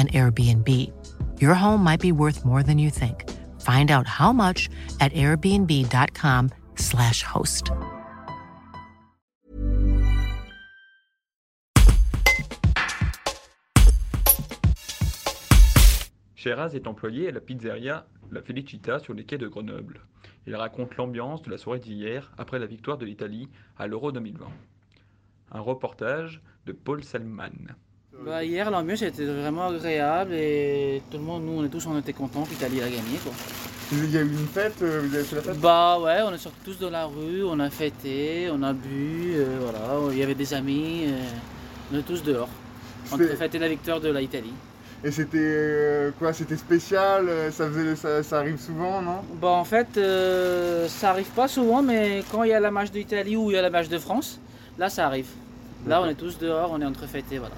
an Airbnb. Your home might be worth more than you think. Find out how much at airbnb.com/slash host. Sheraz est employé à la pizzeria La Felicita sur les quais de Grenoble. Il raconte l'ambiance de la soirée d'hier après la victoire de l'Italie à l'Euro 2020. Un reportage de Paul Selman. Bah, hier, l'ambiance était vraiment agréable et tout le monde, nous, on est tous, on était contents qu'Italie a gagné. Quoi. Il y a eu une fête, euh, vous avez fait la fête? Bah ouais, on est sortis tous dans la rue, on a fêté, on a bu, euh, voilà, il y avait des amis, euh, on est tous dehors. On a fêté la victoire de l'Italie. Et c'était euh, quoi C'était spécial ça, faisait, ça, ça arrive souvent, non? Bah en fait, ça arrive pas souvent, mais quand il y a la match d'Italie ou il y a la match de France, là ça arrive. Là on est tous dehors, on est entre fêtés, voilà.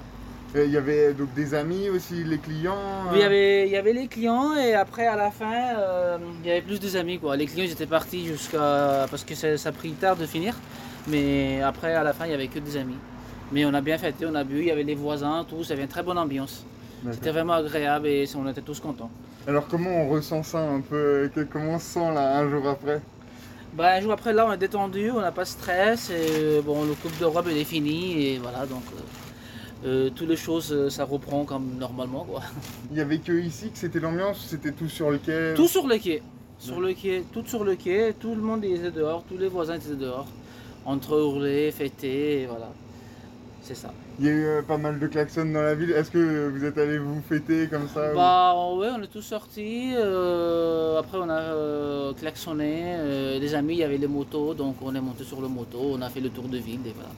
Et Il y avait donc des amis aussi, les clients Oui, il y euh, avait, il y avait les clients et après à la fin, euh, il y avait plus des amis quoi. Les clients ils étaient partis jusqu'à parce que ça, ça a pris tard de finir, mais après à la fin il y avait que des amis. Mais on a bien fêté, on a bu, il y avait les voisins, tout, ça avait une très bonne ambiance. C'était vraiment agréable et on était tous contents. Alors comment on ressent ça un peu? Comment on se sent là un jour après? Bah, un jour après là on est détendu, on n'a pas de stress et euh, bon le coupe d'Europe elle est finie et voilà donc euh, euh, toutes les choses euh, ça reprend comme normalement quoi. Il y avait que ici que c'était l'ambiance ou c'était tout sur le quai Tout sur le quai. Sur le quai, tout sur le quai, tout le monde était dehors, tous les voisins étaient dehors. Entre hurler, fêter, et voilà. C'est ça. Il y a eu euh, pas mal de klaxons dans la ville. Est-ce que vous êtes allés vous fêter comme ça ou- Bah ouais, on est tous sortis. euh, après on a klaxonné. les amis, il y avait les motos, donc on est monté sur le moto, on a fait le tour de ville et voilà.